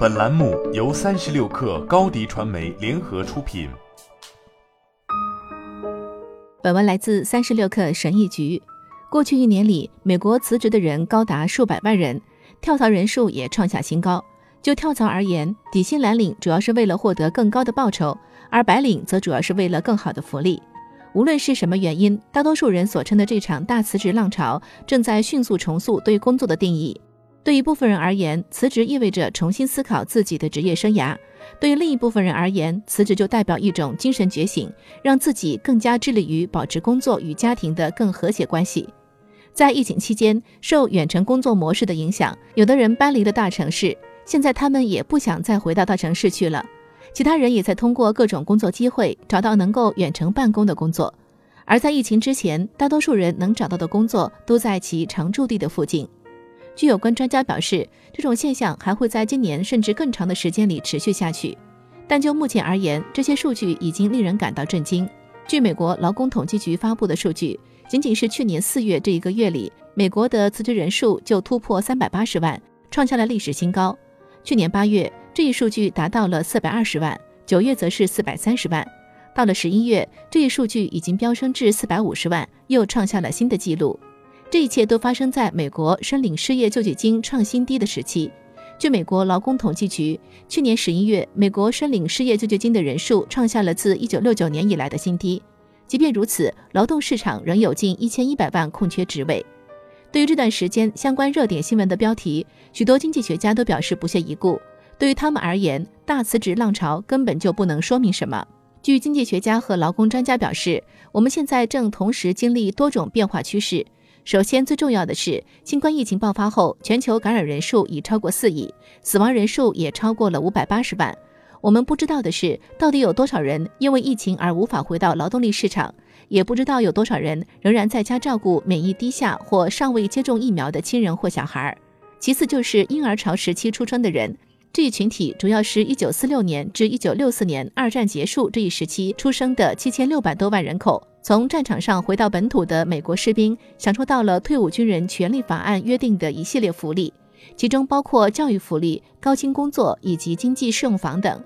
本栏目由三十六氪高低传媒联合出品。本文来自三十六氪神译局。过去一年里，美国辞职的人高达数百万人，跳槽人数也创下新高。就跳槽而言，底薪蓝领主要是为了获得更高的报酬，而白领则主要是为了更好的福利。无论是什么原因，大多数人所称的这场大辞职浪潮，正在迅速重塑对工作的定义。对一部分人而言，辞职意味着重新思考自己的职业生涯；对于另一部分人而言，辞职就代表一种精神觉醒，让自己更加致力于保持工作与家庭的更和谐关系。在疫情期间，受远程工作模式的影响，有的人搬离了大城市，现在他们也不想再回到大城市去了。其他人也在通过各种工作机会找到能够远程办公的工作，而在疫情之前，大多数人能找到的工作都在其常住地的附近。据有关专家表示，这种现象还会在今年甚至更长的时间里持续下去。但就目前而言，这些数据已经令人感到震惊。据美国劳工统计局发布的数据，仅仅是去年四月这一个月里，美国的辞职人数就突破三百八十万，创下了历史新高。去年八月，这一数据达到了四百二十万，九月则是四百三十万。到了十一月，这一数据已经飙升至四百五十万，又创下了新的纪录。这一切都发生在美国申领失业救济金创新低的时期。据美国劳工统计局，去年十一月，美国申领失业救济金的人数创下了自一九六九年以来的新低。即便如此，劳动市场仍有近一千一百万空缺职位。对于这段时间相关热点新闻的标题，许多经济学家都表示不屑一顾。对于他们而言，大辞职浪潮根本就不能说明什么。据经济学家和劳工专家表示，我们现在正同时经历多种变化趋势。首先，最重要的是，新冠疫情爆发后，全球感染人数已超过四亿，死亡人数也超过了五百八十万。我们不知道的是，到底有多少人因为疫情而无法回到劳动力市场，也不知道有多少人仍然在家照顾免疫低下或尚未接种疫苗的亲人或小孩。其次，就是婴儿潮时期出生的人。这一群体主要是一九四六年至一九六四年二战结束这一时期出生的七千六百多万人口。从战场上回到本土的美国士兵享受到了退伍军人权利法案约定的一系列福利，其中包括教育福利、高薪工作以及经济适用房等。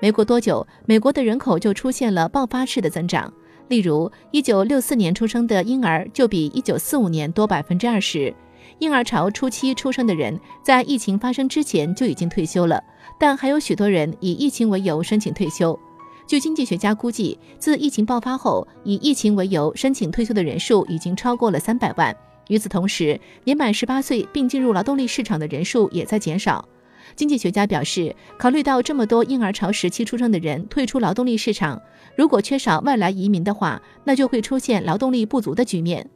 没过多久，美国的人口就出现了爆发式的增长。例如，一九六四年出生的婴儿就比一九四五年多百分之二十。婴儿潮初期出生的人，在疫情发生之前就已经退休了，但还有许多人以疫情为由申请退休。据经济学家估计，自疫情爆发后，以疫情为由申请退休的人数已经超过了三百万。与此同时，年满十八岁并进入劳动力市场的人数也在减少。经济学家表示，考虑到这么多婴儿潮时期出生的人退出劳动力市场，如果缺少外来移民的话，那就会出现劳动力不足的局面。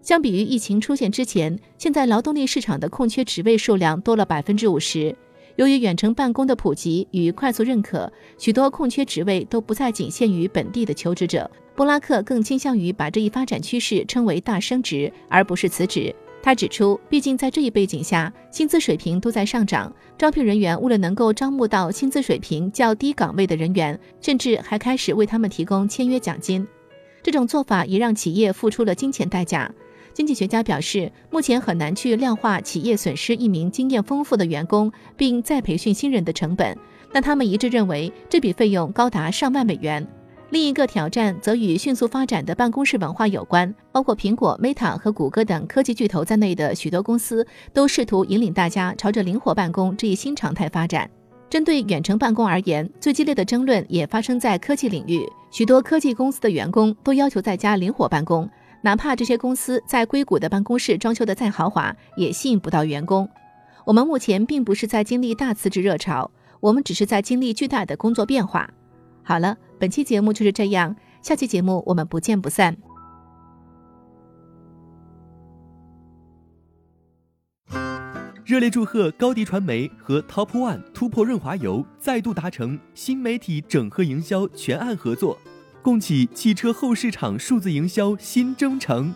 相比于疫情出现之前，现在劳动力市场的空缺职位数量多了百分之五十。由于远程办公的普及与快速认可，许多空缺职位都不再仅限于本地的求职者。布拉克更倾向于把这一发展趋势称为大升职，而不是辞职。他指出，毕竟在这一背景下，薪资水平都在上涨，招聘人员为了能够招募到薪资水平较低岗位的人员，甚至还开始为他们提供签约奖金。这种做法也让企业付出了金钱代价。经济学家表示，目前很难去量化企业损失一名经验丰富的员工，并再培训新人的成本，但他们一致认为这笔费用高达上万美元。另一个挑战则与迅速发展的办公室文化有关，包括苹果、Meta 和谷歌等科技巨头在内的许多公司都试图引领大家朝着灵活办公这一新常态发展。针对远程办公而言，最激烈的争论也发生在科技领域，许多科技公司的员工都要求在家灵活办公。哪怕这些公司在硅谷的办公室装修的再豪华，也吸引不到员工。我们目前并不是在经历大辞职热潮，我们只是在经历巨大的工作变化。好了，本期节目就是这样，下期节目我们不见不散。热烈祝贺高迪传媒和 Top One 突破润滑油再度达成新媒体整合营销全案合作。共启汽车后市场数字营销新征程。